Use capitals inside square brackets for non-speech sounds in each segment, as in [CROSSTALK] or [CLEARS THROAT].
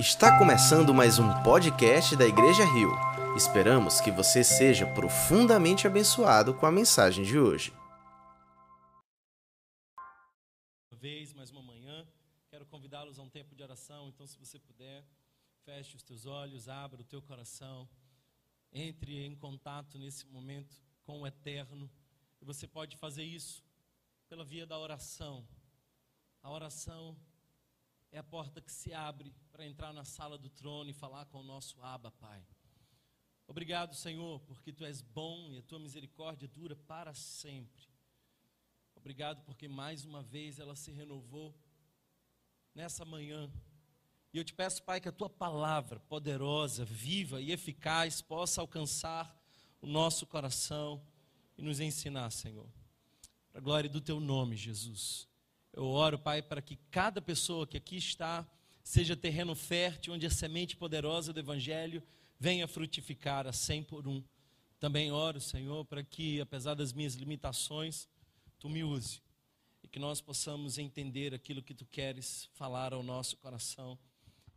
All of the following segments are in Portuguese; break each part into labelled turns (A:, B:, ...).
A: Está começando mais um podcast da Igreja Rio. Esperamos que você seja profundamente abençoado com a mensagem de hoje.
B: Uma vez, mais uma manhã, quero convidá-los a um tempo de oração. Então, se você puder, feche os teus olhos, abra o teu coração, entre em contato nesse momento com o Eterno. E você pode fazer isso pela via da oração. A oração é a porta que se abre para entrar na sala do trono e falar com o nosso Abba, Pai. Obrigado, Senhor, porque tu és bom e a tua misericórdia dura para sempre. Obrigado porque mais uma vez ela se renovou nessa manhã. E eu te peço, Pai, que a tua palavra poderosa, viva e eficaz possa alcançar o nosso coração e nos ensinar, Senhor. Para a glória do teu nome, Jesus. Eu oro, Pai, para que cada pessoa que aqui está seja terreno fértil, onde a semente poderosa do Evangelho venha frutificar a cem por um. Também oro, Senhor, para que, apesar das minhas limitações, Tu me use e que nós possamos entender aquilo que Tu queres falar ao nosso coração,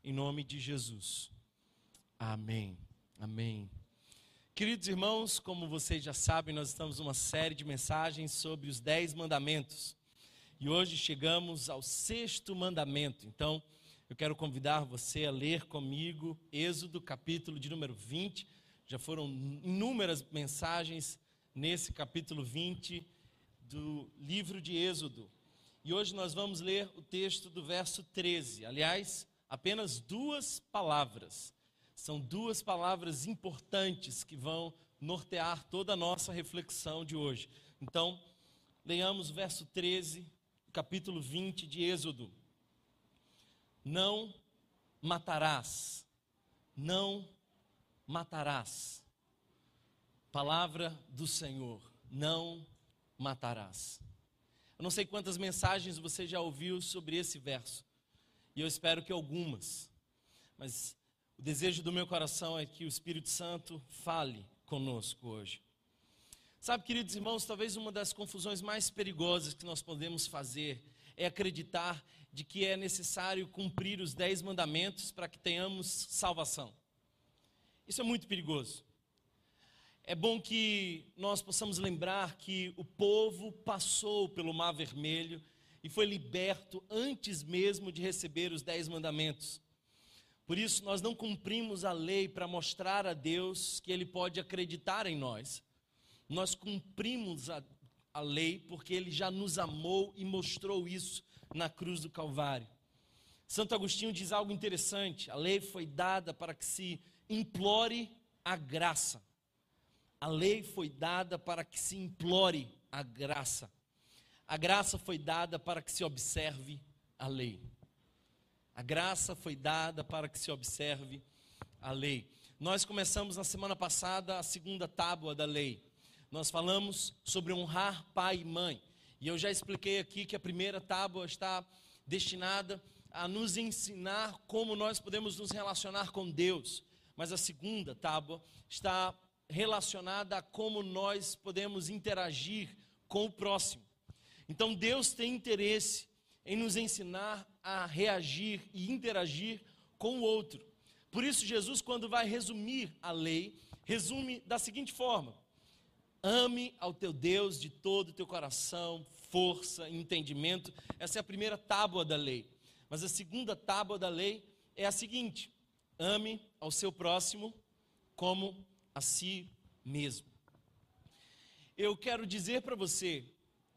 B: em nome de Jesus. Amém. Amém. Queridos irmãos, como vocês já sabem, nós estamos numa série de mensagens sobre os Dez Mandamentos. E hoje chegamos ao sexto mandamento. Então, eu quero convidar você a ler comigo Êxodo, capítulo de número 20. Já foram inúmeras mensagens nesse capítulo 20 do livro de Êxodo. E hoje nós vamos ler o texto do verso 13. Aliás, apenas duas palavras. São duas palavras importantes que vão nortear toda a nossa reflexão de hoje. Então, leiamos o verso 13 capítulo 20 de Êxodo. Não matarás, não matarás. Palavra do Senhor, não matarás. Eu não sei quantas mensagens você já ouviu sobre esse verso, e eu espero que algumas, mas o desejo do meu coração é que o Espírito Santo fale conosco hoje. Sabe, queridos irmãos, talvez uma das confusões mais perigosas que nós podemos fazer é acreditar de que é necessário cumprir os dez mandamentos para que tenhamos salvação. Isso é muito perigoso. É bom que nós possamos lembrar que o povo passou pelo Mar Vermelho e foi liberto antes mesmo de receber os dez mandamentos. Por isso, nós não cumprimos a lei para mostrar a Deus que Ele pode acreditar em nós nós cumprimos a, a lei porque ele já nos amou e mostrou isso na cruz do Calvário. Santo Agostinho diz algo interessante: a lei foi dada para que se implore a graça. A lei foi dada para que se implore a graça. A graça foi dada para que se observe a lei. A graça foi dada para que se observe a lei. Nós começamos na semana passada a segunda tábua da lei nós falamos sobre honrar pai e mãe. E eu já expliquei aqui que a primeira tábua está destinada a nos ensinar como nós podemos nos relacionar com Deus. Mas a segunda tábua está relacionada a como nós podemos interagir com o próximo. Então Deus tem interesse em nos ensinar a reagir e interagir com o outro. Por isso, Jesus, quando vai resumir a lei, resume da seguinte forma: Ame ao teu Deus de todo o teu coração, força, entendimento. Essa é a primeira tábua da lei. Mas a segunda tábua da lei é a seguinte: ame ao seu próximo como a si mesmo. Eu quero dizer para você,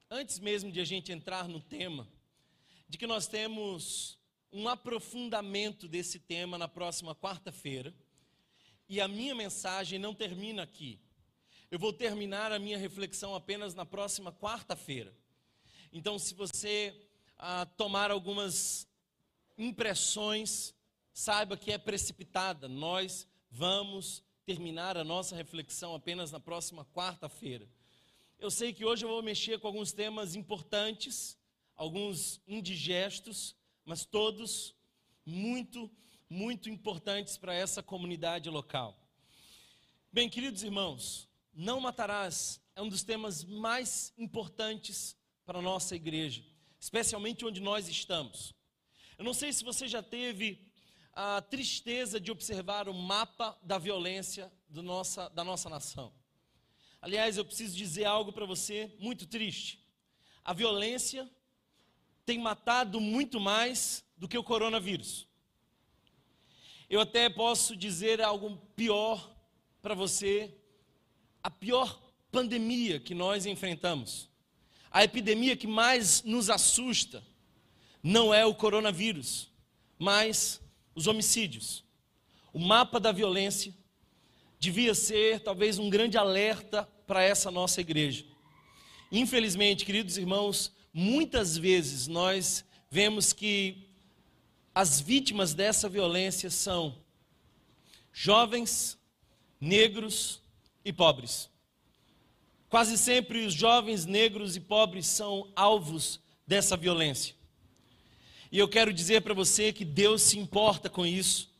B: antes mesmo de a gente entrar no tema, de que nós temos um aprofundamento desse tema na próxima quarta-feira. E a minha mensagem não termina aqui. Eu vou terminar a minha reflexão apenas na próxima quarta-feira. Então, se você ah, tomar algumas impressões, saiba que é precipitada. Nós vamos terminar a nossa reflexão apenas na próxima quarta-feira. Eu sei que hoje eu vou mexer com alguns temas importantes, alguns indigestos, mas todos muito, muito importantes para essa comunidade local. Bem, queridos irmãos, não matarás é um dos temas mais importantes para a nossa igreja, especialmente onde nós estamos. Eu não sei se você já teve a tristeza de observar o mapa da violência nossa, da nossa nação. Aliás, eu preciso dizer algo para você muito triste. A violência tem matado muito mais do que o coronavírus. Eu até posso dizer algo pior para você, a pior pandemia que nós enfrentamos, a epidemia que mais nos assusta, não é o coronavírus, mas os homicídios. O mapa da violência devia ser talvez um grande alerta para essa nossa igreja. Infelizmente, queridos irmãos, muitas vezes nós vemos que as vítimas dessa violência são jovens, negros e pobres. Quase sempre os jovens negros e pobres são alvos dessa violência. E eu quero dizer para você que Deus se importa com isso.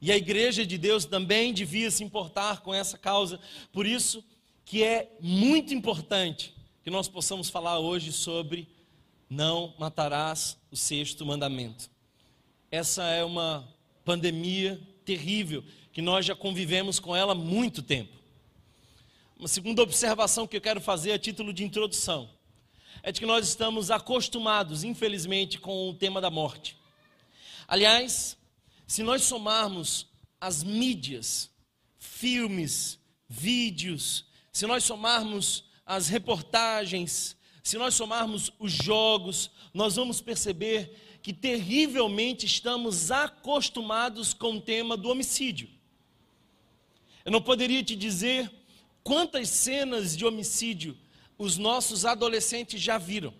B: E a igreja de Deus também devia se importar com essa causa. Por isso que é muito importante que nós possamos falar hoje sobre não matarás o sexto mandamento. Essa é uma pandemia terrível que nós já convivemos com ela há muito tempo. Uma segunda observação que eu quero fazer a título de introdução é de que nós estamos acostumados, infelizmente, com o tema da morte. Aliás, se nós somarmos as mídias, filmes, vídeos, se nós somarmos as reportagens, se nós somarmos os jogos, nós vamos perceber que terrivelmente estamos acostumados com o tema do homicídio. Eu não poderia te dizer quantas cenas de homicídio os nossos adolescentes já viram.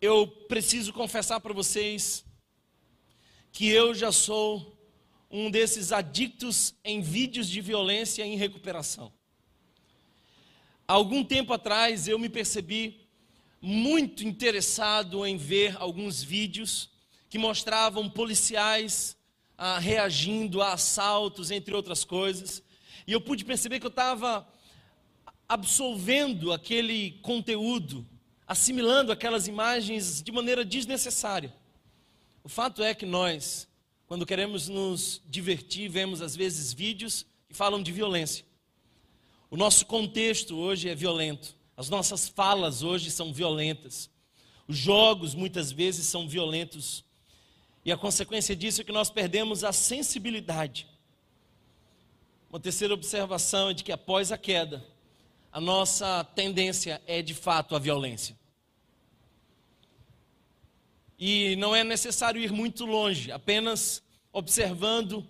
B: Eu preciso confessar para vocês que eu já sou um desses adictos em vídeos de violência em recuperação. Algum tempo atrás eu me percebi muito interessado em ver alguns vídeos que mostravam policiais ah, reagindo a assaltos, entre outras coisas. E eu pude perceber que eu estava absolvendo aquele conteúdo, assimilando aquelas imagens de maneira desnecessária. O fato é que nós, quando queremos nos divertir, vemos às vezes vídeos que falam de violência. O nosso contexto hoje é violento, as nossas falas hoje são violentas, os jogos muitas vezes são violentos, e a consequência disso é que nós perdemos a sensibilidade. Uma terceira observação é de que após a queda, a nossa tendência é de fato a violência. E não é necessário ir muito longe, apenas observando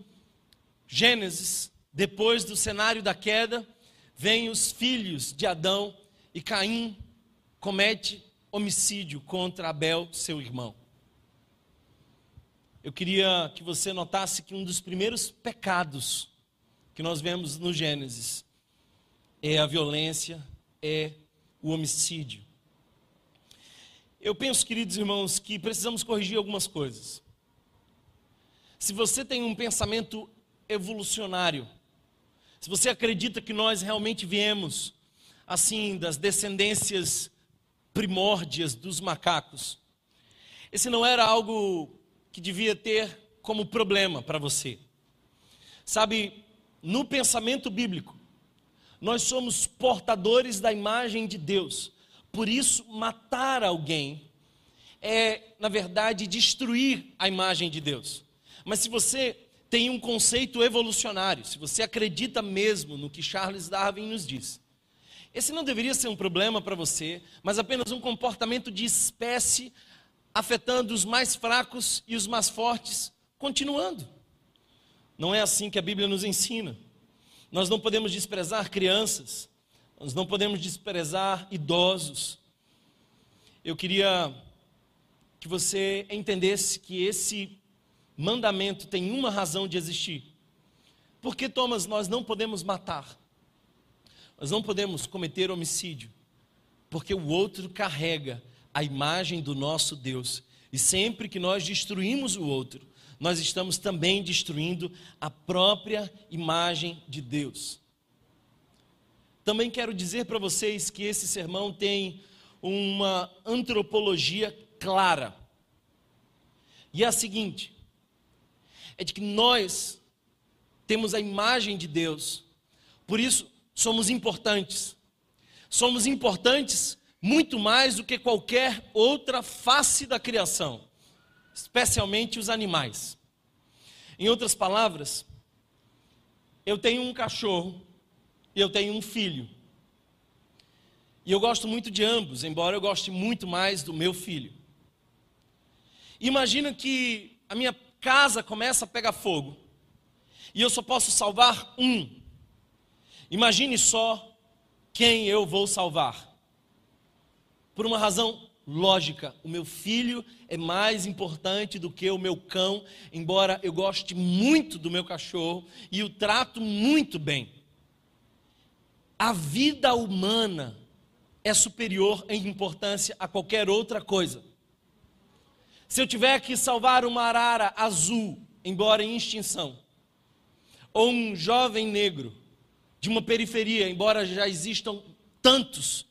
B: Gênesis, depois do cenário da queda, vêm os filhos de Adão e Caim comete homicídio contra Abel, seu irmão. Eu queria que você notasse que um dos primeiros pecados que nós vemos no Gênesis é a violência, é o homicídio. Eu penso, queridos irmãos, que precisamos corrigir algumas coisas. Se você tem um pensamento evolucionário, se você acredita que nós realmente viemos assim das descendências primórdias dos macacos, esse não era algo que devia ter como problema para você. Sabe, no pensamento bíblico, nós somos portadores da imagem de Deus. Por isso, matar alguém é, na verdade, destruir a imagem de Deus. Mas se você tem um conceito evolucionário, se você acredita mesmo no que Charles Darwin nos diz, esse não deveria ser um problema para você, mas apenas um comportamento de espécie afetando os mais fracos e os mais fortes, continuando. Não é assim que a Bíblia nos ensina. Nós não podemos desprezar crianças, nós não podemos desprezar idosos. Eu queria que você entendesse que esse mandamento tem uma razão de existir. Porque, Thomas, nós não podemos matar, nós não podemos cometer homicídio, porque o outro carrega a imagem do nosso Deus. E sempre que nós destruímos o outro, nós estamos também destruindo a própria imagem de Deus. Também quero dizer para vocês que esse sermão tem uma antropologia clara. E é a seguinte: é de que nós temos a imagem de Deus, por isso somos importantes. Somos importantes muito mais do que qualquer outra face da criação, especialmente os animais. Em outras palavras, eu tenho um cachorro e eu tenho um filho. E eu gosto muito de ambos, embora eu goste muito mais do meu filho. Imagina que a minha casa começa a pegar fogo e eu só posso salvar um. Imagine só quem eu vou salvar. Por uma razão lógica, o meu filho é mais importante do que o meu cão, embora eu goste muito do meu cachorro e o trato muito bem. A vida humana é superior em importância a qualquer outra coisa. Se eu tiver que salvar uma arara azul, embora em extinção, ou um jovem negro de uma periferia, embora já existam tantos,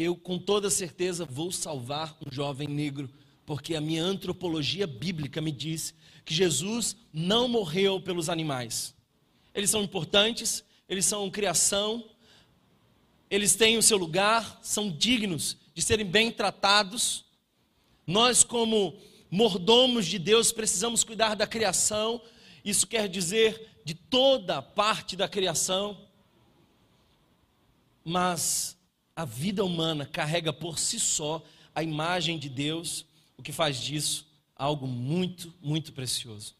B: eu com toda certeza vou salvar um jovem negro, porque a minha antropologia bíblica me diz que Jesus não morreu pelos animais. Eles são importantes, eles são criação, eles têm o seu lugar, são dignos de serem bem tratados. Nós, como mordomos de Deus, precisamos cuidar da criação, isso quer dizer de toda parte da criação. Mas a vida humana carrega por si só a imagem de Deus, o que faz disso algo muito, muito precioso.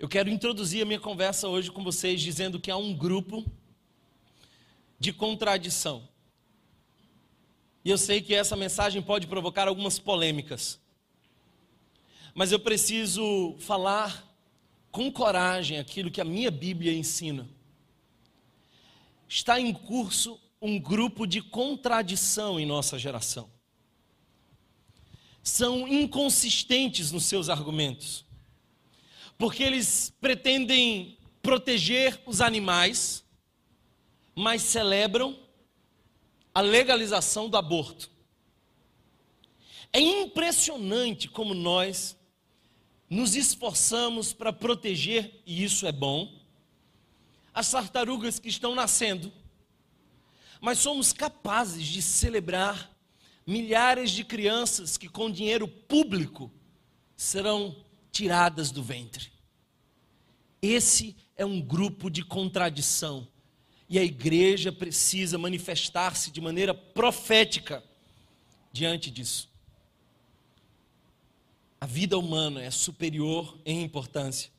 B: Eu quero introduzir a minha conversa hoje com vocês dizendo que há um grupo de contradição. E eu sei que essa mensagem pode provocar algumas polêmicas. Mas eu preciso falar com coragem aquilo que a minha Bíblia ensina. Está em curso um grupo de contradição em nossa geração. São inconsistentes nos seus argumentos, porque eles pretendem proteger os animais, mas celebram a legalização do aborto. É impressionante como nós nos esforçamos para proteger, e isso é bom, as tartarugas que estão nascendo, mas somos capazes de celebrar milhares de crianças que, com dinheiro público, serão tiradas do ventre. Esse é um grupo de contradição e a igreja precisa manifestar-se de maneira profética diante disso. A vida humana é superior em importância.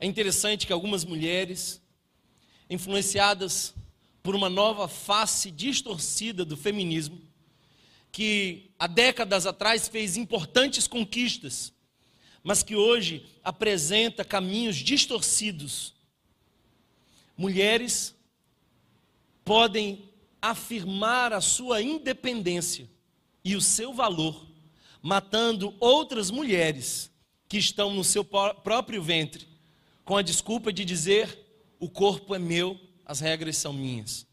B: É interessante que algumas mulheres, influenciadas por uma nova face distorcida do feminismo, que há décadas atrás fez importantes conquistas, mas que hoje apresenta caminhos distorcidos. Mulheres podem afirmar a sua independência e o seu valor, matando outras mulheres que estão no seu próprio ventre, com a desculpa de dizer: o corpo é meu, as regras são minhas.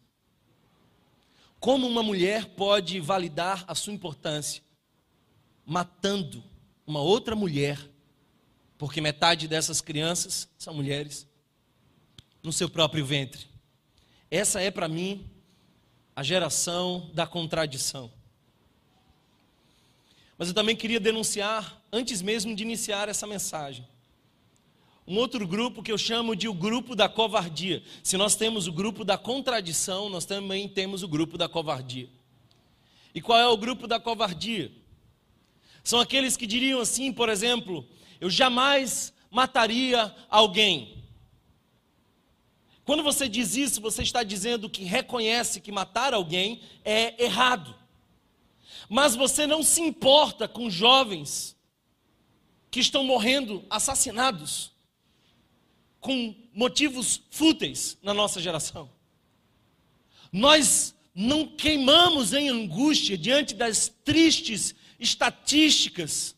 B: Como uma mulher pode validar a sua importância matando uma outra mulher, porque metade dessas crianças são mulheres? no seu próprio ventre. Essa é para mim a geração da contradição. Mas eu também queria denunciar, antes mesmo de iniciar essa mensagem, um outro grupo que eu chamo de o grupo da covardia. Se nós temos o grupo da contradição, nós também temos o grupo da covardia. E qual é o grupo da covardia? São aqueles que diriam assim, por exemplo, eu jamais mataria alguém. Quando você diz isso, você está dizendo que reconhece que matar alguém é errado. Mas você não se importa com jovens que estão morrendo assassinados com motivos fúteis na nossa geração. Nós não queimamos em angústia diante das tristes estatísticas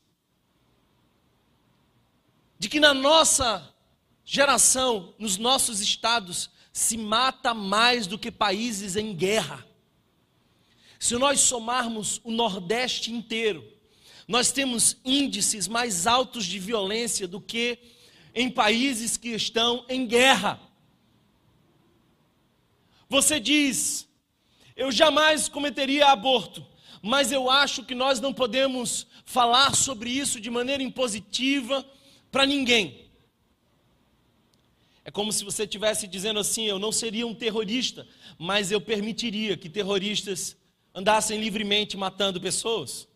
B: de que na nossa geração, nos nossos estados, se mata mais do que países em guerra. Se nós somarmos o Nordeste inteiro, Nós temos índices mais altos de violência do que em países que estão em guerra. Você diz, eu jamais cometeria aborto, mas eu acho que nós não podemos falar sobre isso de maneira impositiva para ninguém. É como se você estivesse dizendo assim: eu não seria um terrorista, mas eu permitiria que terroristas andassem livremente matando pessoas.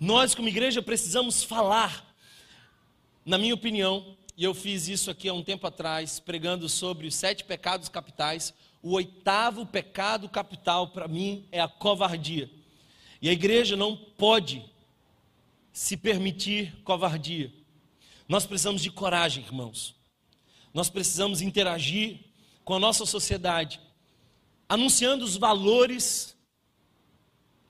B: Nós, como igreja, precisamos falar. Na minha opinião, e eu fiz isso aqui há um tempo atrás, pregando sobre os sete pecados capitais, o oitavo pecado capital para mim é a covardia. E a igreja não pode se permitir covardia. Nós precisamos de coragem, irmãos. Nós precisamos interagir com a nossa sociedade, anunciando os valores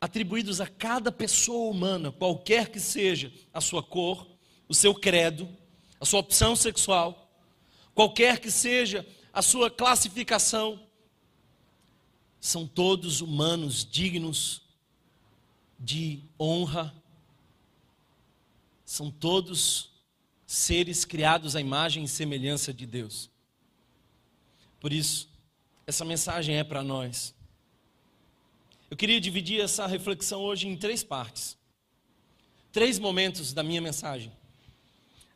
B: atribuídos a cada pessoa humana, qualquer que seja a sua cor, o seu credo, a sua opção sexual, qualquer que seja a sua classificação, são todos humanos dignos de honra, são todos seres criados à imagem e semelhança de Deus. Por isso, essa mensagem é para nós. Eu queria dividir essa reflexão hoje em três partes. Três momentos da minha mensagem.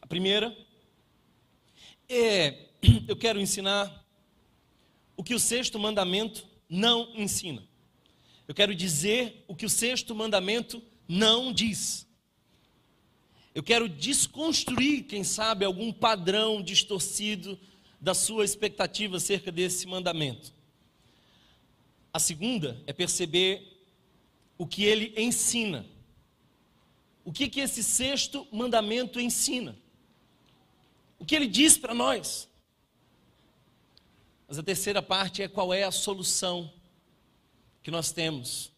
B: A primeira é [CLEARS THROAT] eu quero ensinar o que o sexto mandamento não ensina. Eu quero dizer o que o sexto mandamento não diz. Eu quero desconstruir, quem sabe, algum padrão distorcido da sua expectativa acerca desse mandamento. A segunda é perceber o que ele ensina. O que, que esse sexto mandamento ensina? O que ele diz para nós? Mas a terceira parte é qual é a solução que nós temos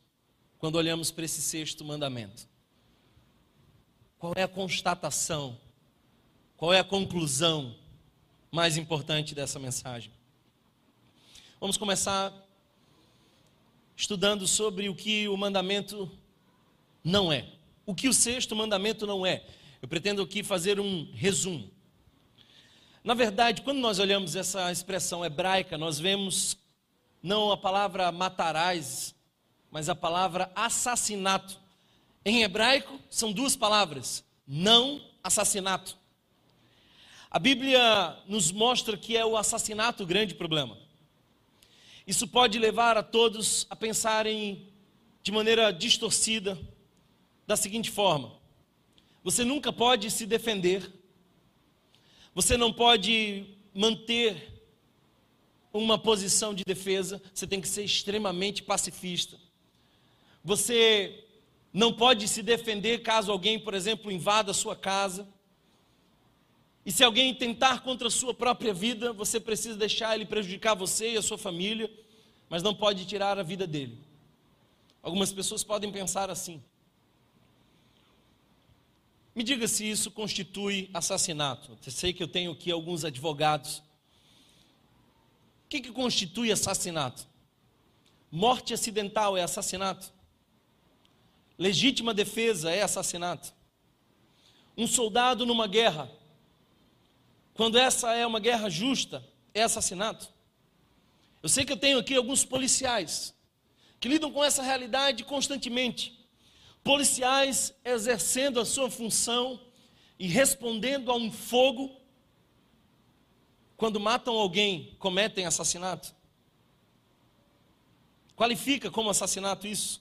B: quando olhamos para esse sexto mandamento. Qual é a constatação? Qual é a conclusão mais importante dessa mensagem? Vamos começar estudando sobre o que o mandamento não é. O que o sexto mandamento não é. Eu pretendo aqui fazer um resumo. Na verdade, quando nós olhamos essa expressão hebraica, nós vemos não a palavra matarás, mas a palavra assassinato. Em hebraico, são duas palavras: não assassinato. A Bíblia nos mostra que é o assassinato o grande problema. Isso pode levar a todos a pensarem de maneira distorcida, da seguinte forma: você nunca pode se defender, você não pode manter uma posição de defesa, você tem que ser extremamente pacifista. Você não pode se defender caso alguém, por exemplo, invada a sua casa. E se alguém tentar contra a sua própria vida, você precisa deixar ele prejudicar você e a sua família, mas não pode tirar a vida dele. Algumas pessoas podem pensar assim. Me diga se isso constitui assassinato. Eu sei que eu tenho aqui alguns advogados. O que, que constitui assassinato? Morte acidental é assassinato? Legítima defesa é assassinato. Um soldado numa guerra, quando essa é uma guerra justa, é assassinato. Eu sei que eu tenho aqui alguns policiais que lidam com essa realidade constantemente. Policiais exercendo a sua função e respondendo a um fogo. Quando matam alguém, cometem assassinato. Qualifica como assassinato isso?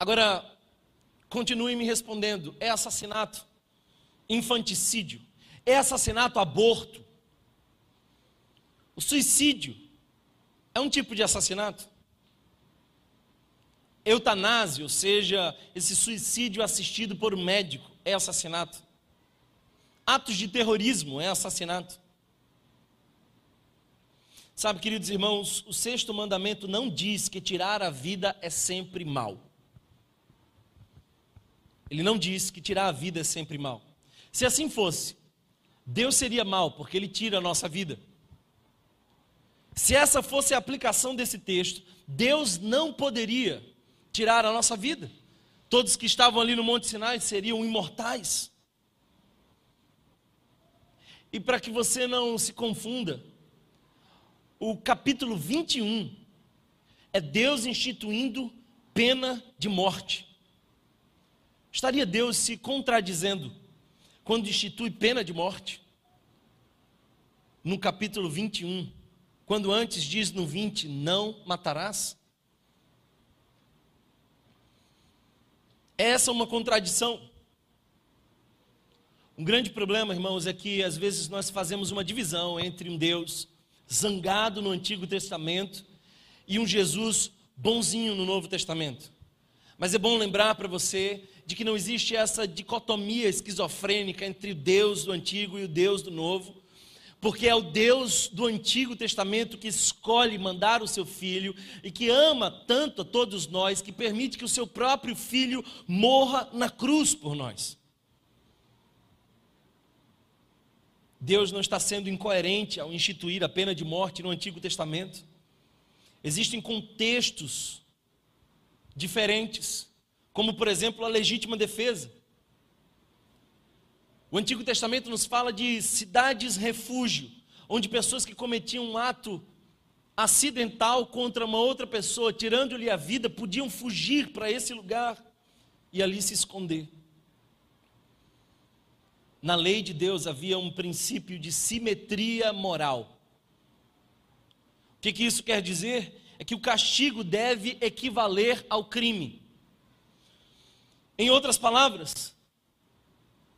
B: Agora, continue me respondendo: é assassinato, infanticídio, é assassinato, aborto. O suicídio é um tipo de assassinato. Eutanásia, ou seja, esse suicídio assistido por um médico, é assassinato. Atos de terrorismo é assassinato. Sabe, queridos irmãos, o sexto mandamento não diz que tirar a vida é sempre mal. Ele não diz que tirar a vida é sempre mal. Se assim fosse, Deus seria mal, porque Ele tira a nossa vida. Se essa fosse a aplicação desse texto, Deus não poderia tirar a nossa vida, Todos que estavam ali no Monte Sinai seriam imortais. E para que você não se confunda, o capítulo 21 é Deus instituindo pena de morte. Estaria Deus se contradizendo quando institui pena de morte? No capítulo 21, quando antes diz no 20: Não matarás? Essa é uma contradição. Um grande problema, irmãos, é que às vezes nós fazemos uma divisão entre um Deus zangado no Antigo Testamento e um Jesus bonzinho no Novo Testamento. Mas é bom lembrar para você de que não existe essa dicotomia esquizofrênica entre o Deus do Antigo e o Deus do Novo, porque é o Deus do Antigo Testamento que escolhe mandar o seu filho e que ama tanto a todos nós que permite que o seu próprio filho morra na cruz por nós. Deus não está sendo incoerente ao instituir a pena de morte no Antigo Testamento. Existem contextos diferentes, como por exemplo a legítima defesa. O Antigo Testamento nos fala de cidades refúgio, onde pessoas que cometiam um ato acidental contra uma outra pessoa, tirando-lhe a vida, podiam fugir para esse lugar e ali se esconder. Na lei de Deus havia um princípio de simetria moral. O que, que isso quer dizer? É que o castigo deve equivaler ao crime. Em outras palavras,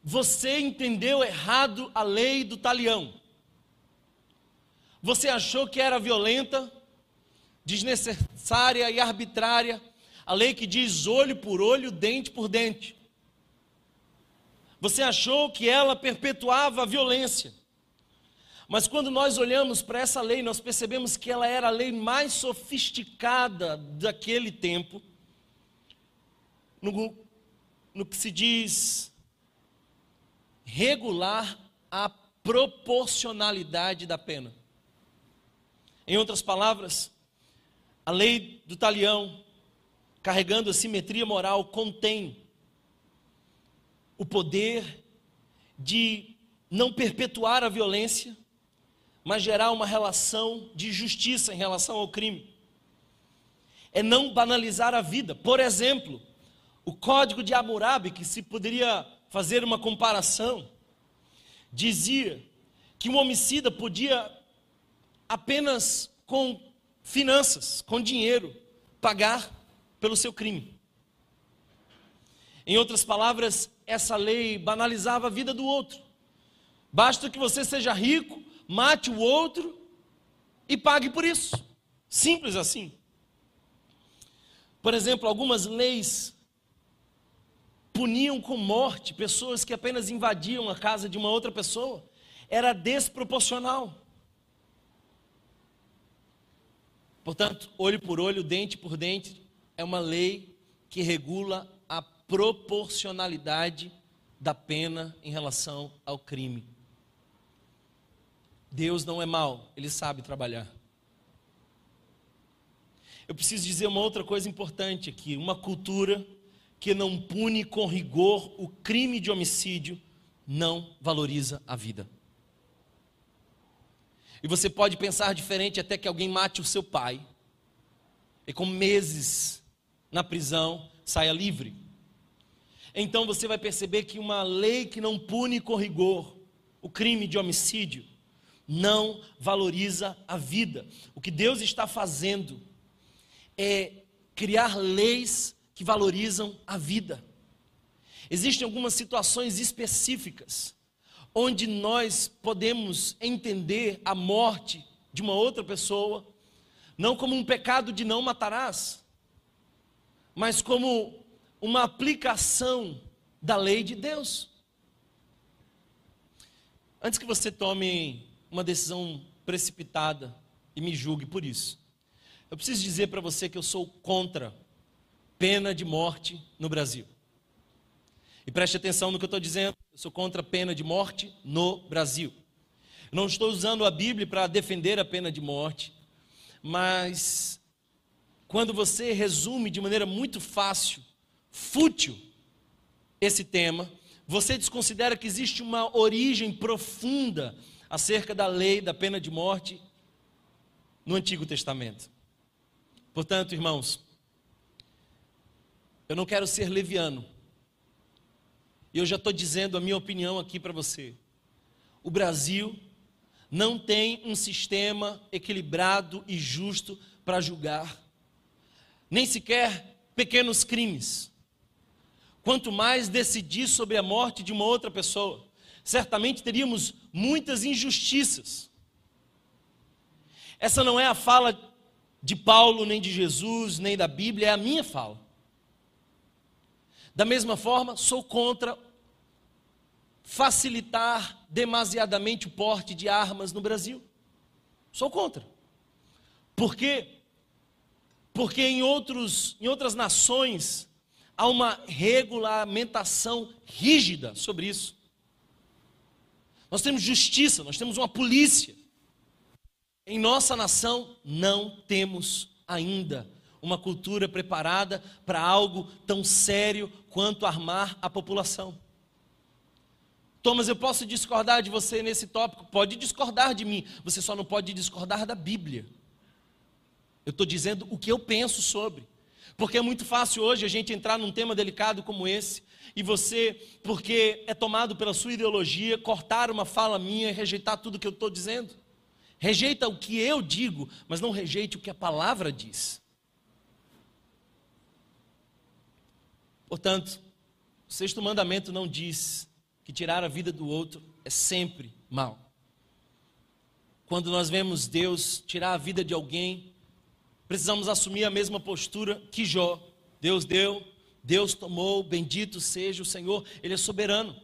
B: você entendeu errado a lei do talião. Você achou que era violenta, desnecessária e arbitrária, a lei que diz olho por olho, dente por dente. Você achou que ela perpetuava a violência. Mas quando nós olhamos para essa lei, nós percebemos que ela era a lei mais sofisticada daquele tempo, no, no que se diz regular a proporcionalidade da pena. Em outras palavras, a lei do talião, carregando a simetria moral, contém o poder de não perpetuar a violência, mas gerar uma relação de justiça em relação ao crime. É não banalizar a vida. Por exemplo, o código de Hammurabi, que se poderia fazer uma comparação, dizia que um homicida podia apenas com finanças, com dinheiro, pagar pelo seu crime. Em outras palavras, essa lei banalizava a vida do outro. Basta que você seja rico, mate o outro e pague por isso. Simples assim. Por exemplo, algumas leis puniam com morte pessoas que apenas invadiam a casa de uma outra pessoa. Era desproporcional. Portanto, olho por olho, dente por dente, é uma lei que regula a proporcionalidade da pena em relação ao crime. Deus não é mau, ele sabe trabalhar. Eu preciso dizer uma outra coisa importante aqui: uma cultura que não pune com rigor o crime de homicídio não valoriza a vida. E você pode pensar diferente até que alguém mate o seu pai e com meses na prisão saia livre. Então você vai perceber que uma lei que não pune com rigor o crime de homicídio não valoriza a vida. O que Deus está fazendo é criar leis que valorizam a vida. Existem algumas situações específicas onde nós podemos entender a morte de uma outra pessoa não como um pecado de não matarás, mas como uma aplicação da lei de Deus. Antes que você tome uma decisão precipitada e me julgue por isso, eu preciso dizer para você que eu sou contra pena de morte no Brasil. E preste atenção no que eu estou dizendo, eu sou contra a pena de morte no Brasil. Não estou usando a Bíblia para defender a pena de morte, mas quando você resume de maneira muito fácil fútil esse tema, você desconsidera que existe uma origem profunda acerca da lei da pena de morte no Antigo Testamento. Portanto, irmãos, eu não quero ser leviano. E eu já estou dizendo a minha opinião aqui para você. O Brasil não tem um sistema equilibrado e justo para julgar, nem sequer pequenos crimes. Quanto mais decidir sobre a morte de uma outra pessoa, certamente teríamos muitas injustiças. Essa não é a fala de Paulo, nem de Jesus, nem da Bíblia, é a minha fala. Da mesma forma, sou contra facilitar demasiadamente o porte de armas no Brasil. Sou contra. Por quê? Porque em, outros, em outras nações há uma regulamentação rígida sobre isso. Nós temos justiça, nós temos uma polícia. Em nossa nação não temos ainda uma cultura preparada para algo tão sério quanto armar a população. Thomas, eu posso discordar de você nesse tópico? Pode discordar de mim, você só não pode discordar da Bíblia. Eu estou dizendo o que eu penso sobre. Porque é muito fácil hoje a gente entrar num tema delicado como esse e você, porque é tomado pela sua ideologia, cortar uma fala minha e rejeitar tudo que eu estou dizendo. Rejeita o que eu digo, mas não rejeite o que a palavra diz. Portanto, o sexto mandamento não diz que tirar a vida do outro é sempre mal. Quando nós vemos Deus tirar a vida de alguém, precisamos assumir a mesma postura que Jó. Deus deu, Deus tomou, bendito seja o Senhor, Ele é soberano.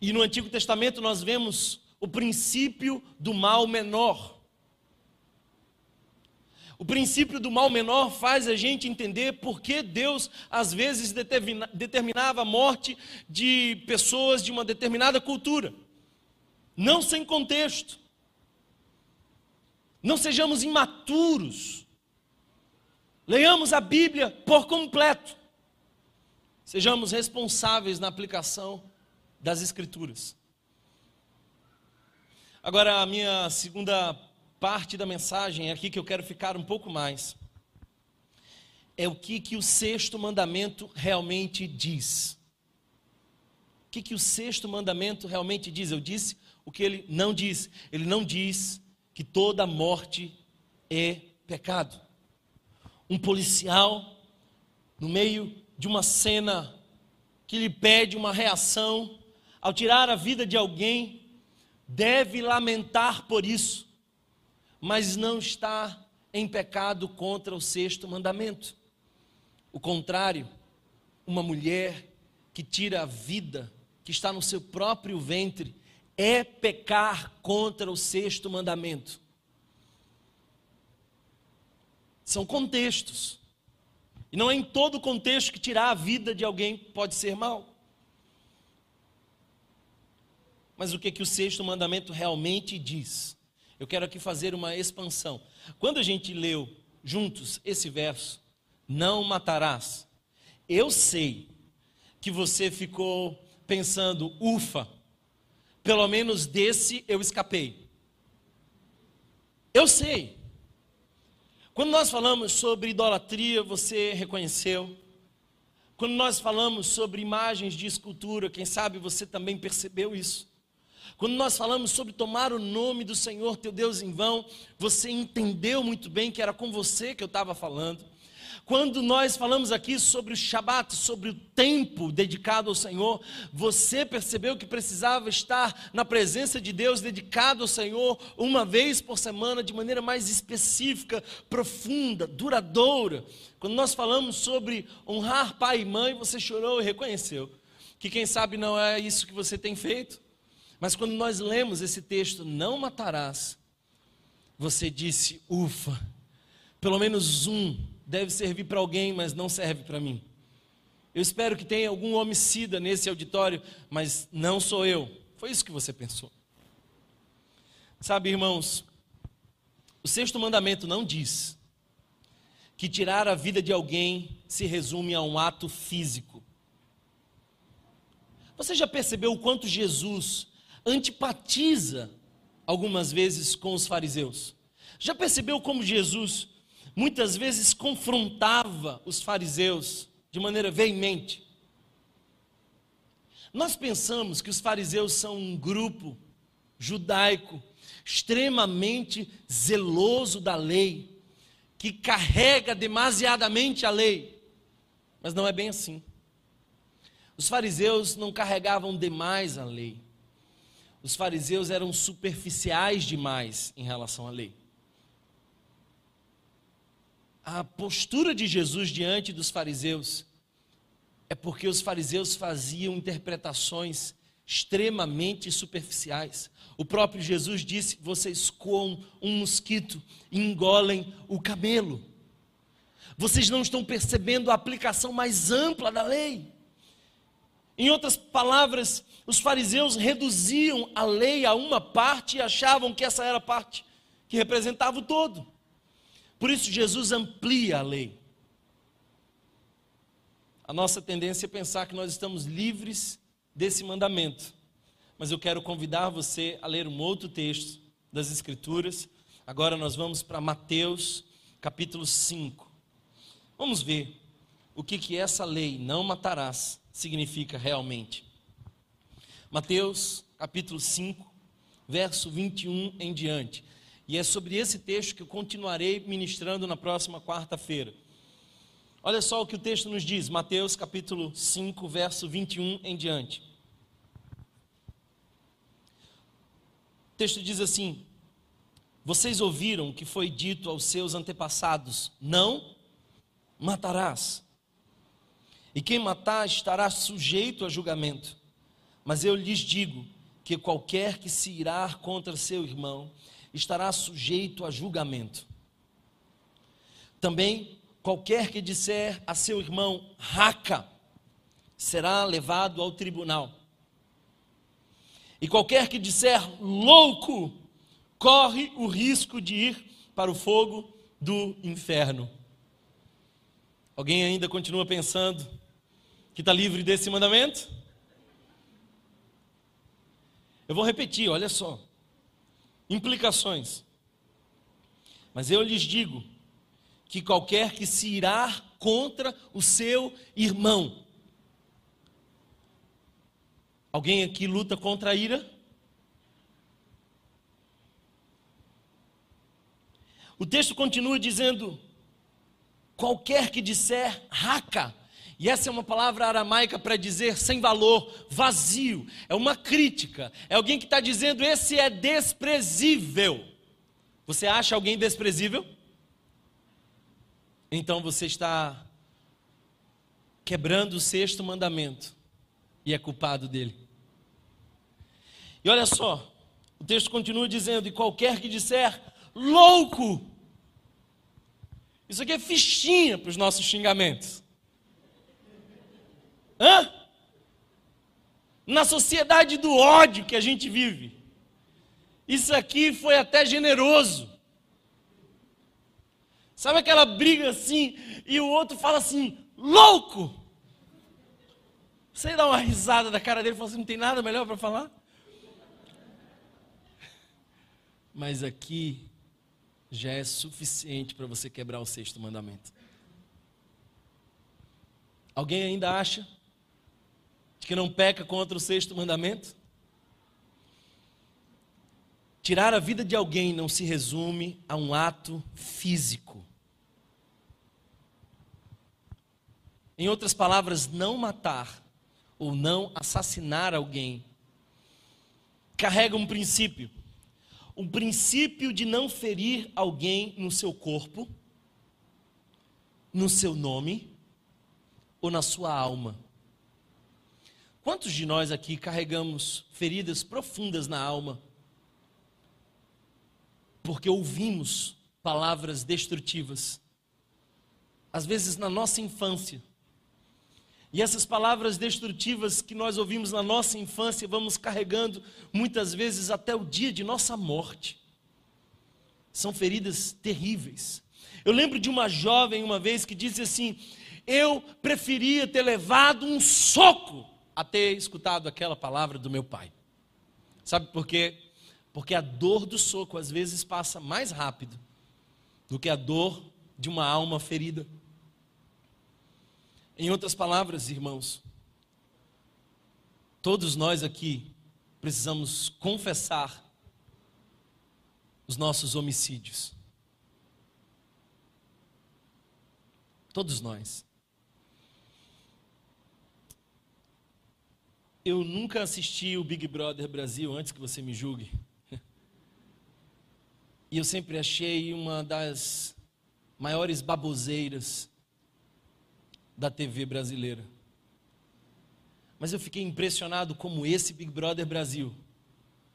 B: E no Antigo Testamento nós vemos o princípio do mal menor. O princípio do mal menor faz a gente entender por que Deus às vezes determina, determinava a morte de pessoas de uma determinada cultura. Não sem contexto. Não sejamos imaturos. Leiamos a Bíblia por completo. Sejamos responsáveis na aplicação das Escrituras. Agora, a minha segunda parte da mensagem é aqui que eu quero ficar um pouco mais. É o que, que o sexto mandamento realmente diz. O que, que o sexto mandamento realmente diz? Eu disse o que ele não diz. Ele não diz que toda morte é pecado. Um policial, no meio de uma cena que lhe pede uma reação, ao tirar a vida de alguém, deve lamentar por isso, mas não está em pecado contra o sexto mandamento. O contrário, uma mulher que tira a vida que está no seu próprio ventre é pecar contra o sexto mandamento. São contextos. E não é em todo contexto que tirar a vida de alguém pode ser mal. Mas o que, que o sexto mandamento realmente diz? Eu quero aqui fazer uma expansão. Quando a gente leu juntos esse verso, não matarás, eu sei que você ficou pensando, ufa, pelo menos desse eu escapei. Eu sei. Quando nós falamos sobre idolatria, você reconheceu. Quando nós falamos sobre imagens de escultura, quem sabe você também percebeu isso. Quando nós falamos sobre tomar o nome do Senhor teu Deus em vão, você entendeu muito bem que era com você que eu estava falando. Quando nós falamos aqui sobre o Shabat, sobre o tempo dedicado ao Senhor, você percebeu que precisava estar na presença de Deus, dedicado ao Senhor, uma vez por semana, de maneira mais específica, profunda, duradoura. Quando nós falamos sobre honrar pai e mãe, você chorou e reconheceu que, quem sabe, não é isso que você tem feito. Mas quando nós lemos esse texto, não matarás, você disse, ufa, pelo menos um deve servir para alguém, mas não serve para mim. Eu espero que tenha algum homicida nesse auditório, mas não sou eu. Foi isso que você pensou. Sabe, irmãos, o sexto mandamento não diz que tirar a vida de alguém se resume a um ato físico. Você já percebeu o quanto Jesus antipatiza algumas vezes com os fariseus? Já percebeu como Jesus muitas vezes confrontava os fariseus de maneira veemente? Nós pensamos que os fariseus são um grupo judaico extremamente zeloso da lei, que carrega demasiadamente a lei. Mas não é bem assim. Os fariseus não carregavam demais a lei. Os fariseus eram superficiais demais em relação à lei. A postura de Jesus diante dos fariseus é porque os fariseus faziam interpretações extremamente superficiais. O próprio Jesus disse: vocês coam um mosquito e engolem o camelo. Vocês não estão percebendo a aplicação mais ampla da lei. Em outras palavras, os fariseus reduziam a lei a uma parte e achavam que essa era a parte que representava o todo. Por isso, Jesus amplia a lei. A nossa tendência é pensar que nós estamos livres desse mandamento. Mas eu quero convidar você a ler um outro texto das Escrituras. Agora nós vamos para Mateus, capítulo 5. Vamos ver o que, que essa lei, não matarás, significa realmente. Mateus, capítulo 5, verso 21 em diante. E é sobre esse texto que eu continuarei ministrando na próxima quarta-feira. Olha só o que o texto nos diz, Mateus capítulo 5, verso 21 em diante. O texto diz assim: Vocês ouviram o que foi dito aos seus antepassados: Não matarás. E quem matar estará sujeito a julgamento. Mas eu lhes digo que qualquer que se irar contra seu irmão estará sujeito a julgamento. Também Qualquer que disser a seu irmão, raca, será levado ao tribunal. E qualquer que disser louco, corre o risco de ir para o fogo do inferno. Alguém ainda continua pensando que está livre desse mandamento? Eu vou repetir, olha só. Implicações. Mas eu lhes digo que qualquer que se irá contra o seu irmão. Alguém aqui luta contra a ira? O texto continua dizendo: qualquer que disser raca, e essa é uma palavra aramaica para dizer sem valor, vazio, é uma crítica, é alguém que está dizendo esse é desprezível. Você acha alguém desprezível? então você está quebrando o sexto mandamento e é culpado dele. E olha só, o texto continua dizendo: e qualquer que disser louco, isso aqui é fichinha para os nossos xingamentos. Hã? Na sociedade do ódio que a gente vive, isso aqui foi até generoso. Sabe aquela briga assim, e o outro fala assim, louco! Você dá uma risada da cara dele e fala assim, não tem nada melhor para falar? Mas aqui já é suficiente para você quebrar o sexto mandamento. Alguém ainda acha que não peca contra o sexto mandamento? Tirar a vida de alguém não se resume a um ato físico. Em outras palavras, não matar ou não assassinar alguém carrega um princípio. Um princípio de não ferir alguém no seu corpo, no seu nome ou na sua alma. Quantos de nós aqui carregamos feridas profundas na alma? Porque ouvimos palavras destrutivas. Às vezes na nossa infância, e essas palavras destrutivas que nós ouvimos na nossa infância, vamos carregando muitas vezes até o dia de nossa morte. São feridas terríveis. Eu lembro de uma jovem uma vez que disse assim: eu preferia ter levado um soco a ter escutado aquela palavra do meu pai. Sabe por quê? Porque a dor do soco às vezes passa mais rápido do que a dor de uma alma ferida. Em outras palavras, irmãos, todos nós aqui precisamos confessar os nossos homicídios. Todos nós. Eu nunca assisti o Big Brother Brasil antes que você me julgue. [LAUGHS] E eu sempre achei uma das maiores baboseiras da TV brasileira. Mas eu fiquei impressionado como esse Big Brother Brasil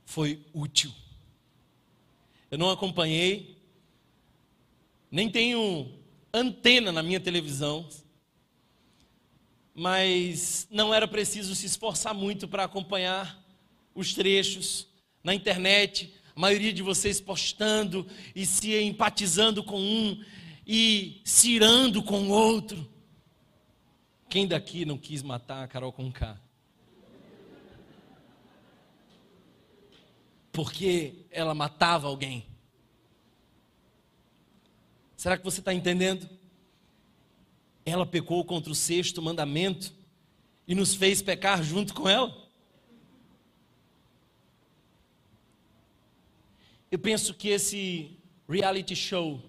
B: foi útil. Eu não acompanhei, nem tenho antena na minha televisão, mas não era preciso se esforçar muito para acompanhar os trechos na internet, a maioria de vocês postando e se empatizando com um e se irando com o outro. Quem daqui não quis matar a Carol com K? Porque ela matava alguém. Será que você está entendendo? Ela pecou contra o sexto mandamento e nos fez pecar junto com ela? Eu penso que esse reality show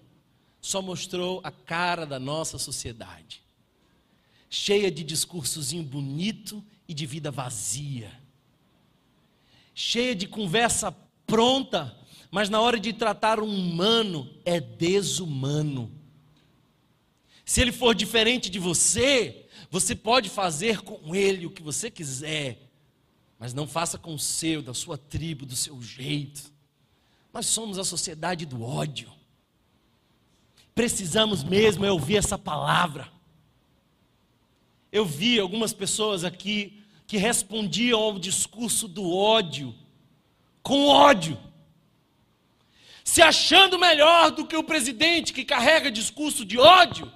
B: só mostrou a cara da nossa sociedade cheia de discursozinho bonito e de vida vazia, cheia de conversa pronta, mas na hora de tratar um humano é desumano. Se ele for diferente de você, você pode fazer com ele o que você quiser, mas não faça com o seu, da sua tribo, do seu jeito. Nós somos a sociedade do ódio. Precisamos mesmo é ouvir essa palavra eu vi algumas pessoas aqui que respondiam ao discurso do ódio com ódio, se achando melhor do que o presidente que carrega discurso de ódio,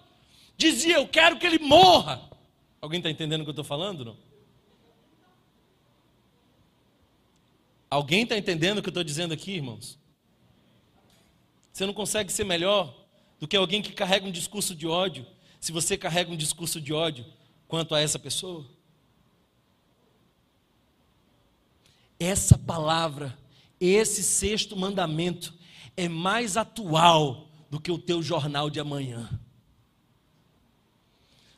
B: dizia: Eu quero que ele morra. Alguém está entendendo o que eu estou falando? Não? Alguém está entendendo o que eu estou dizendo aqui, irmãos? Você não consegue ser melhor do que alguém que carrega um discurso de ódio, se você carrega um discurso de ódio quanto a essa pessoa? Essa palavra, esse sexto mandamento, é mais atual do que o teu jornal de amanhã.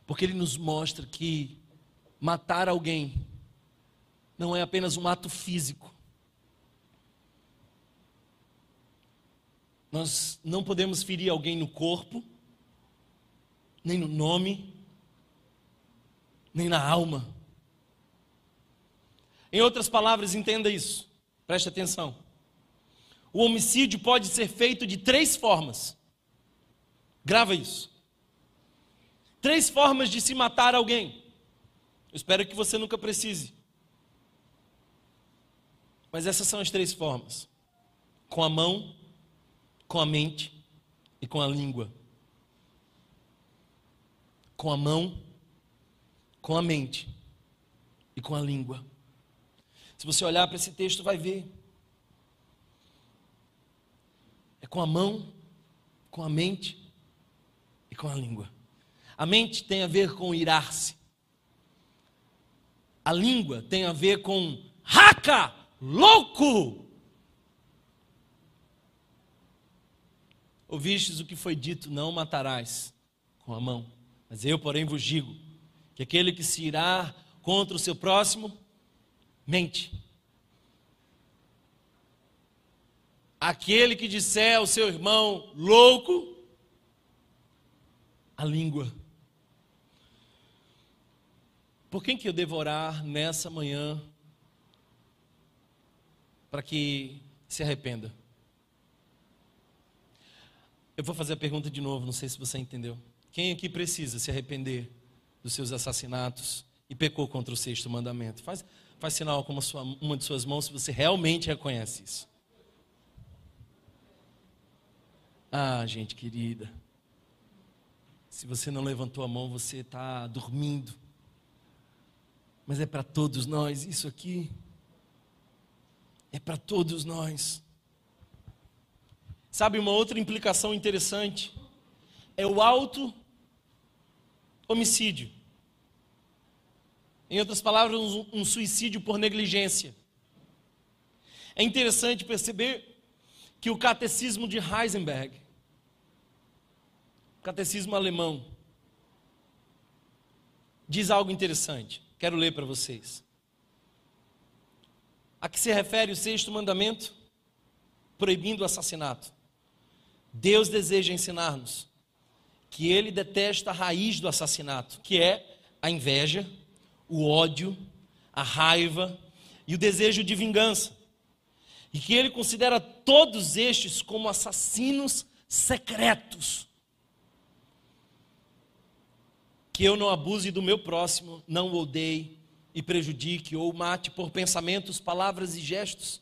B: Porque ele nos mostra que matar alguém não é apenas um ato físico. Nós não podemos ferir alguém no corpo, nem no nome, nem na alma. Em outras palavras, entenda isso, preste atenção. O homicídio pode ser feito de três formas. Grava isso. Três formas de se matar alguém. Eu espero que você nunca precise. Mas essas são as três formas: com a mão, com a mente e com a língua. Com a mão, com a mente e com a língua. Se você olhar para esse texto, vai ver. É com a mão, com a mente e com a língua. A mente tem a ver com irar-se. A língua tem a ver com raca, louco. Ouvistes o que foi dito: não matarás com a mão, mas eu, porém, vos digo que aquele que se irá contra o seu próximo mente. Aquele que disser ao seu irmão louco, a língua. Por quem que eu devorar nessa manhã para que se arrependa? Eu vou fazer a pergunta de novo, não sei se você entendeu. Quem aqui precisa se arrepender dos seus assassinatos e pecou contra o sexto mandamento. Faz, faz sinal com uma, sua, uma de suas mãos se você realmente reconhece isso. Ah, gente querida. Se você não levantou a mão, você está dormindo. Mas é para todos nós isso aqui. É para todos nós. Sabe uma outra implicação interessante? É o alto homicídio. Em outras palavras, um, suicídio por negligência. É interessante perceber que o catecismo de Heisenberg, catecismo alemão, diz algo interessante. Quero ler para vocês. A que se refere o sexto mandamento, proibindo o assassinato. Deus deseja ensinar-nos que ele detesta a raiz do assassinato, que é a inveja, o ódio, a raiva e o desejo de vingança. E que ele considera todos estes como assassinos secretos. Que eu não abuse do meu próximo, não o odeie e prejudique ou mate por pensamentos, palavras e gestos,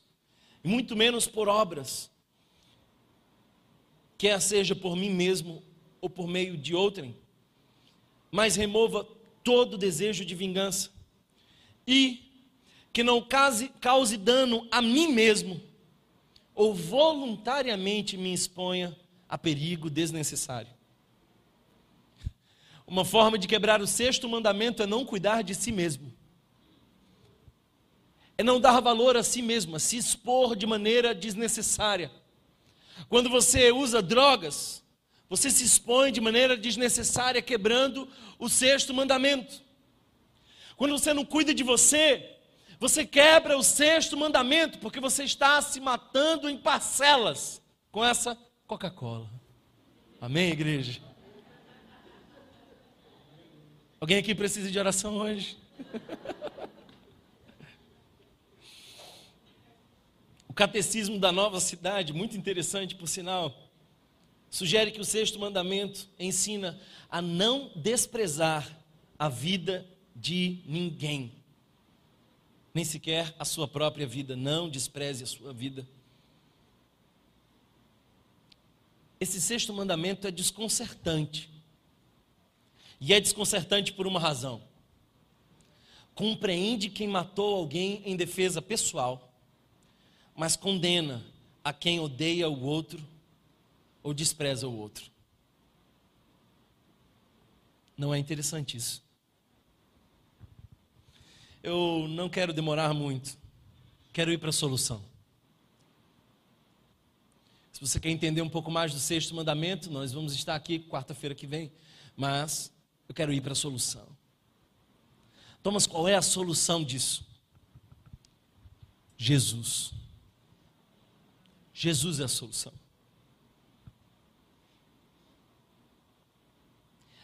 B: muito menos por obras, quer seja por mim mesmo ou por meio de outrem, mas remova todo desejo de vingança e que não cause dano a mim mesmo ou voluntariamente me exponha a perigo desnecessário. Uma forma de quebrar o sexto mandamento é não cuidar de si mesmo. É não dar valor a si mesmo, a se expor de maneira desnecessária. Quando você usa drogas, você se expõe de maneira desnecessária, quebrando o sexto mandamento. Quando você não cuida de você, você quebra o sexto mandamento, porque você está se matando em parcelas com essa Coca-Cola. Amém, igreja? Alguém aqui precisa de oração hoje? o catecismo da nova cidade, muito interessante por sinal sugere que o sexto mandamento ensina a não desprezar a vida de ninguém, nem sequer a sua própria vida. Não despreze a sua vida. Esse sexto mandamento é desconcertante. E é desconcertante por uma razão. Compreende quem matou alguém em defesa pessoal, mas condena a quem odeia o outro ou despreza o outro. Não é interessante isso? Eu não quero demorar muito. Quero ir para a solução. Se você quer entender um pouco mais do sexto mandamento, nós vamos estar aqui quarta-feira que vem, mas eu quero ir para a solução. Thomas, qual é a solução disso? Jesus. Jesus é a solução.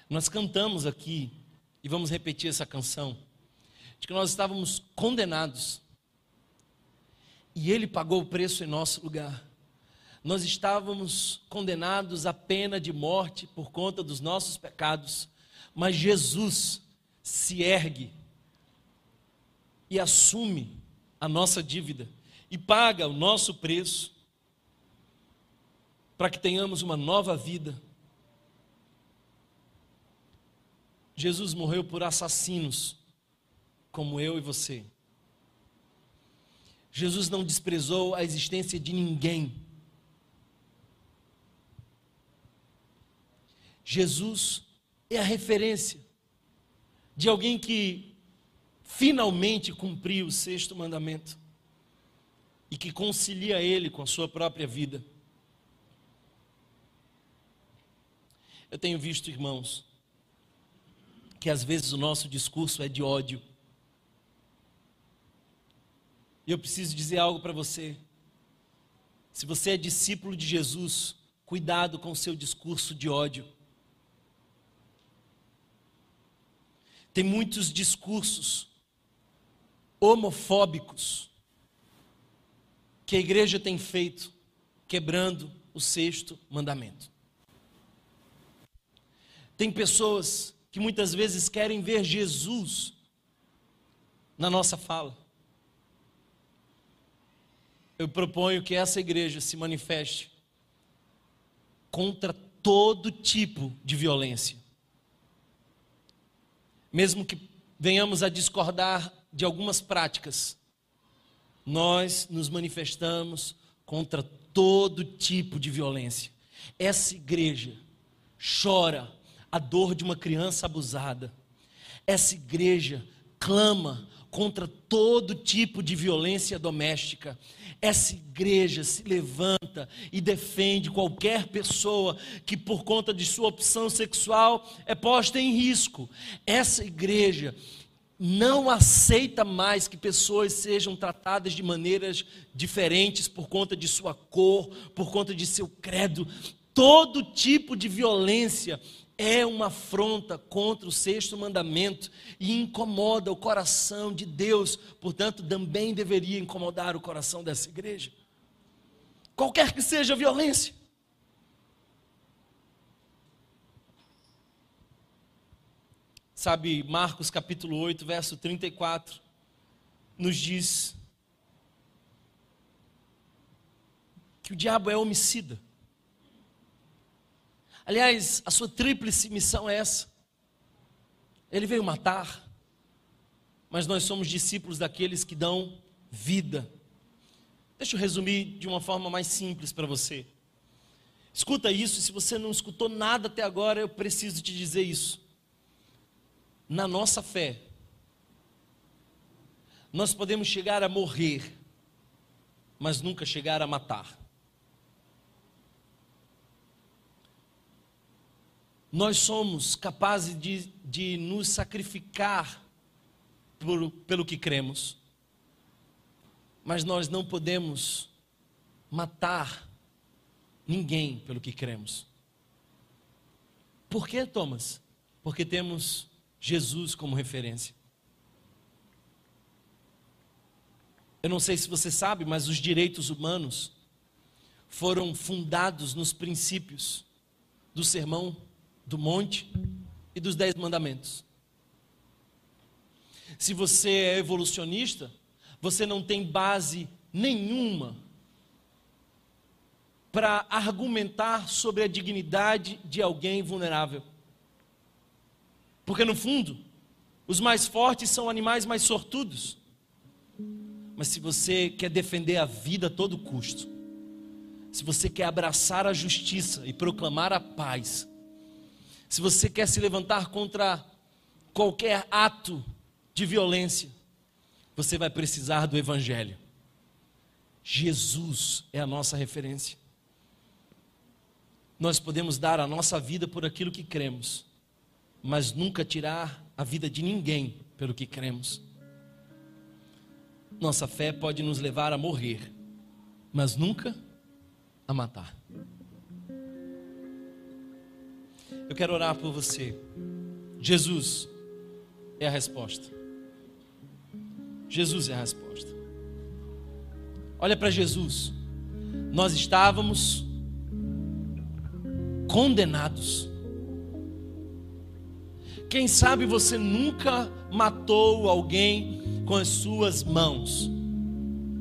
B: Nós cantamos aqui, e vamos repetir essa canção, de que nós estávamos condenados, e Ele pagou o preço em nosso lugar. Nós estávamos condenados à pena de morte por conta dos nossos pecados, mas Jesus se ergue e assume a nossa dívida e paga o nosso preço para que tenhamos uma nova vida Jesus morreu por assassinos, como eu e você. Jesus não desprezou a existência de ninguém. Jesus é a referência de alguém que finalmente cumpriu o sexto mandamento e que concilia ele com a sua própria vida. Eu tenho visto, irmãos, que às vezes o nosso discurso é de ódio. E eu preciso dizer algo para você. Se você é discípulo de Jesus, cuidado com o seu discurso de ódio. Tem muitos discursos homofóbicos que a igreja tem feito, quebrando o sexto mandamento. Tem pessoas que muitas vezes querem ver Jesus na nossa fala. Eu proponho que essa igreja se manifeste contra todo tipo de violência, mesmo que venhamos a discordar de algumas práticas, nós nos manifestamos contra todo tipo de violência. Essa igreja chora a dor de uma criança abusada. Essa igreja clama contra todo tipo de violência doméstica. Essa igreja se levanta e defende qualquer pessoa que, por conta de sua opção sexual, é posta em risco. Essa igreja não aceita mais que pessoas sejam tratadas de maneiras diferentes por conta de sua cor, por conta de seu credo. Todo tipo de violência é uma afronta contra o sexto mandamento e incomoda o coração de Deus, portanto, também deveria incomodar o coração dessa igreja. Qualquer que seja a violência. Sabe, Marcos capítulo 8, verso 34, nos diz que o diabo é homicida. Aliás, a sua tríplice missão é essa. Ele veio matar, mas nós somos discípulos daqueles que dão vida. Deixa eu resumir de uma forma mais simples para você. Escuta isso, se você não escutou nada até agora, eu preciso te dizer isso. Na nossa fé, nós podemos chegar a morrer, mas nunca chegar a matar. Nós somos capazes de, de nos sacrificar por, pelo que cremos, mas nós não podemos matar ninguém pelo que cremos. Por que, Thomas? Porque temos Jesus como referência. Eu não sei se você sabe, mas os direitos humanos foram fundados nos princípios do sermão do monte e dos dez mandamentos. Se você é evolucionista, você não tem base nenhuma para argumentar sobre a dignidade de alguém vulnerável. Porque no fundo, os mais fortes são animais mais sortudos. Mas se você quer defender a vida a todo custo, se você quer abraçar a justiça e proclamar a paz, se você quer se levantar contra qualquer ato de violência, você vai precisar do Evangelho. Jesus é a nossa referência. Nós podemos dar a nossa vida por aquilo que cremos, mas nunca tirar a vida de ninguém pelo que cremos. Nossa fé pode nos levar a morrer, mas nunca a matar. Eu quero orar por você. Jesus é a resposta. Jesus é a resposta. Olha para Jesus. Nós estávamos condenados. Quem sabe você nunca matou alguém com as suas mãos,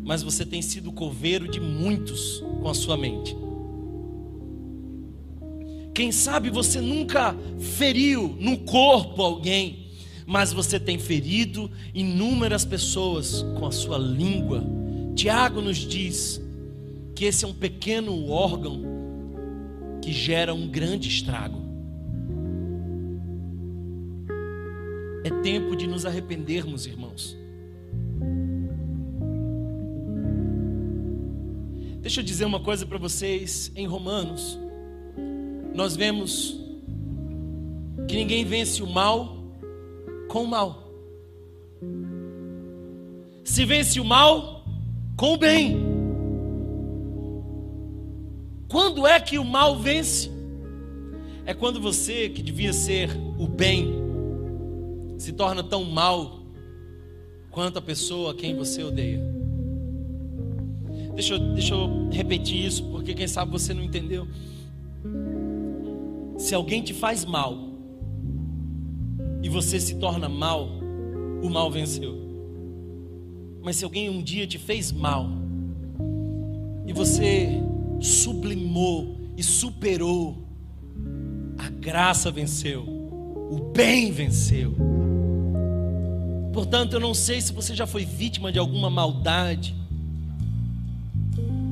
B: mas você tem sido coveiro de muitos com a sua mente. Quem sabe você nunca feriu no corpo alguém, mas você tem ferido inúmeras pessoas com a sua língua. Tiago nos diz que esse é um pequeno órgão que gera um grande estrago. É tempo de nos arrependermos, irmãos. Deixa eu dizer uma coisa para vocês em Romanos nós vemos que ninguém vence o mal com o mal. Se vence o mal com o bem. Quando é que o mal vence? É quando você, que devia ser o bem, se torna tão mal quanto a pessoa a quem você odeia. Deixa eu, deixa eu repetir isso, porque quem sabe você não entendeu. Se alguém te faz mal e você se torna mal, o mal venceu. Mas se alguém um dia te fez mal e você sublimou e superou, a graça venceu, o bem venceu. Portanto, eu não sei se você já foi vítima de alguma maldade.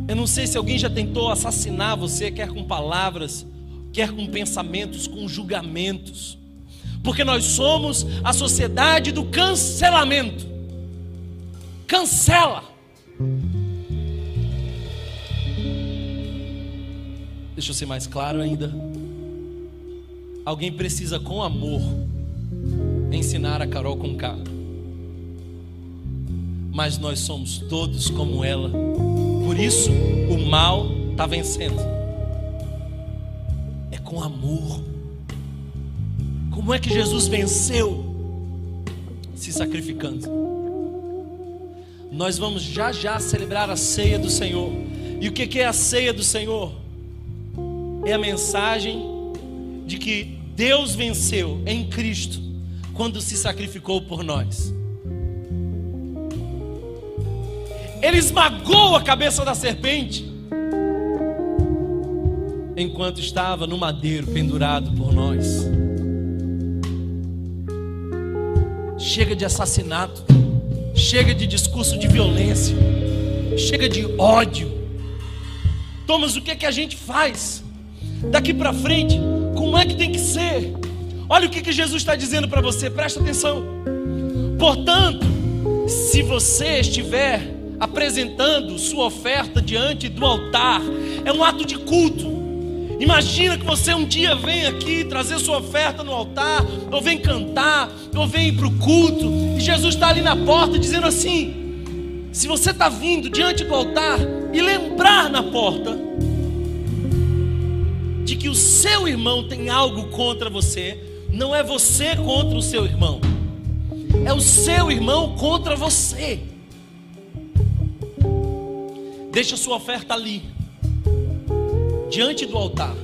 B: Eu não sei se alguém já tentou assassinar você, quer com palavras, quer com pensamentos, com julgamentos. Porque nós somos a sociedade do cancelamento. Cancela. Deixa eu ser mais claro ainda. Alguém precisa, com amor, ensinar a Carol com K. Mas nós somos todos como ela. Por isso, o mal está vencendo. Com amor. Como é que Jesus venceu? Se sacrificando. Nós vamos já já celebrar a ceia do Senhor. E o que é a ceia do Senhor? É a mensagem de que Deus venceu em Cristo quando se sacrificou por nós. Ele esmagou a cabeça da serpente enquanto estava no madeiro pendurado por nós. Chega de assassinato, chega de discurso de violência, chega de ódio. Thomas, o que é que a gente faz? Daqui para frente, como é que tem que ser? Olha o que, que Jesus está dizendo para você, presta atenção. Portanto, se você estiver apresentando sua oferta diante do altar, é um ato de culto. Imagina que você um dia vem aqui trazer sua oferta no altar, ou vem cantar, ou vem para o culto, e Jesus está ali na porta dizendo assim: se você está vindo diante do altar e lembrar na porta de que o seu irmão tem algo contra você, não é você contra o seu irmão, é o seu irmão contra você. Deixa sua oferta ali diante do altar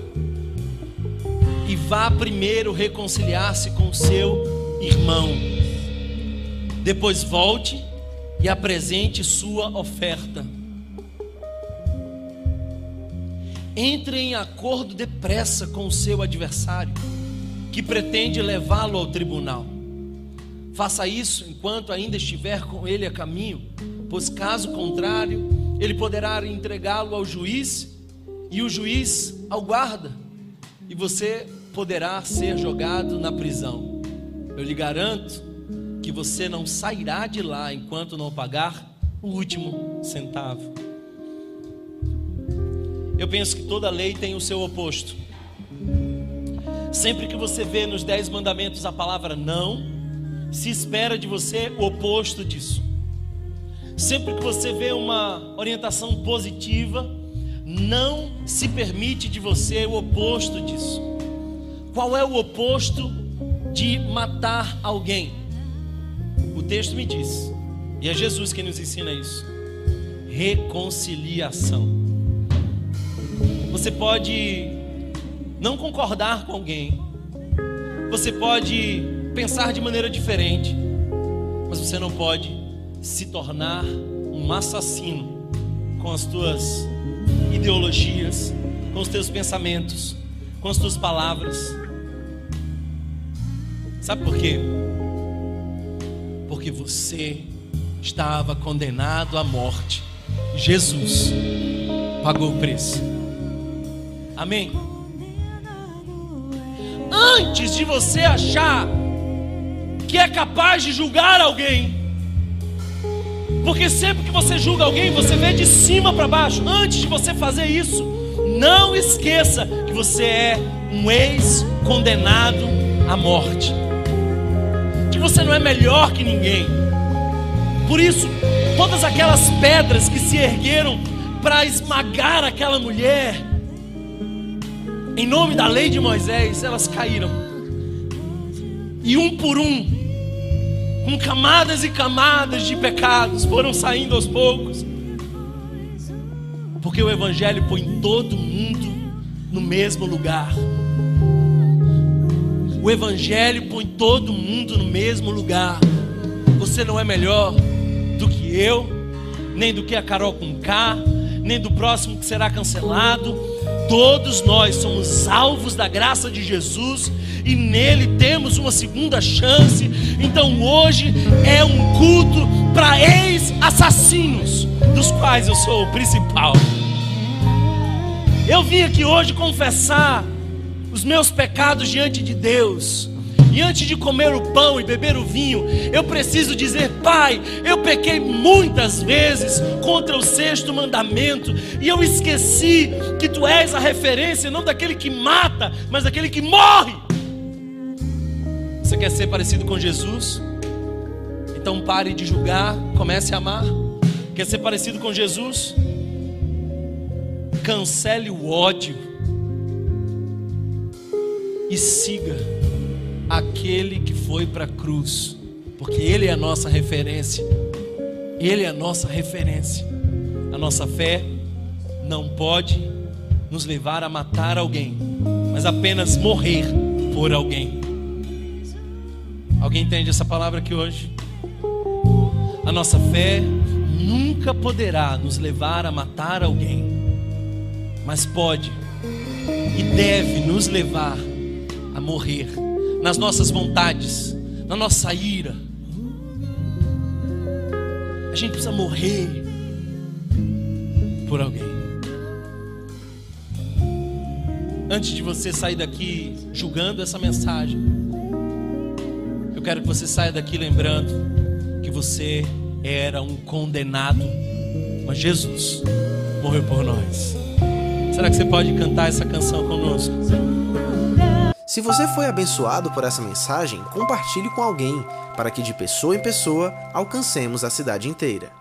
B: e vá primeiro reconciliar-se com seu irmão. Depois volte e apresente sua oferta. Entre em acordo depressa com o seu adversário, que pretende levá-lo ao tribunal. Faça isso enquanto ainda estiver com ele a caminho, pois caso contrário, ele poderá entregá-lo ao juiz e o juiz ao guarda, e você poderá ser jogado na prisão. Eu lhe garanto que você não sairá de lá enquanto não pagar o último centavo. Eu penso que toda lei tem o seu oposto. Sempre que você vê nos dez mandamentos a palavra não, se espera de você o oposto disso. Sempre que você vê uma orientação positiva, não se permite de você o oposto disso. Qual é o oposto de matar alguém? O texto me diz, e é Jesus quem nos ensina isso: reconciliação. Você pode não concordar com alguém, você pode pensar de maneira diferente, mas você não pode se tornar um assassino com as tuas ideologias, com os teus pensamentos, com as tuas palavras. Sabe por quê? Porque você estava condenado à morte. Jesus pagou o preço. Amém? Antes de você achar que é capaz de julgar alguém, porque sempre que você julga alguém, você vê de cima para baixo. Antes de você fazer isso, não esqueça que você é um ex-condenado à morte. Que você não é melhor que ninguém. Por isso, todas aquelas pedras que se ergueram para esmagar aquela mulher, em nome da lei de Moisés, elas caíram. E um por um, com camadas e camadas de pecados, foram saindo aos poucos. Porque o Evangelho põe todo mundo no mesmo lugar. O Evangelho põe todo mundo no mesmo lugar. Você não é melhor do que eu, nem do que a Carol com K, nem do próximo que será cancelado. Todos nós somos salvos da graça de Jesus e nele temos uma segunda chance. Então hoje é um culto para ex-assassinos, dos quais eu sou o principal. Eu vim aqui hoje confessar os meus pecados diante de Deus. E antes de comer o pão e beber o vinho, eu preciso dizer: Pai, eu pequei muitas vezes contra o sexto mandamento, e eu esqueci que tu és a referência não daquele que mata, mas daquele que morre. Você quer ser parecido com Jesus? Então pare de julgar, comece a amar. Quer ser parecido com Jesus? Cancele o ódio e siga aquele que foi para a cruz, porque ele é a nossa referência. Ele é a nossa referência. A nossa fé não pode nos levar a matar alguém, mas apenas morrer por alguém. Alguém entende essa palavra aqui hoje? A nossa fé nunca poderá nos levar a matar alguém, mas pode e deve nos levar a morrer nas nossas vontades, na nossa ira. A gente precisa morrer por alguém. Antes de você sair daqui julgando essa mensagem, quero que você saia daqui lembrando que você era um condenado, mas Jesus morreu por nós. Será que você pode cantar essa canção conosco?
A: Se você foi abençoado por essa mensagem, compartilhe com alguém, para que de pessoa em pessoa alcancemos a cidade inteira.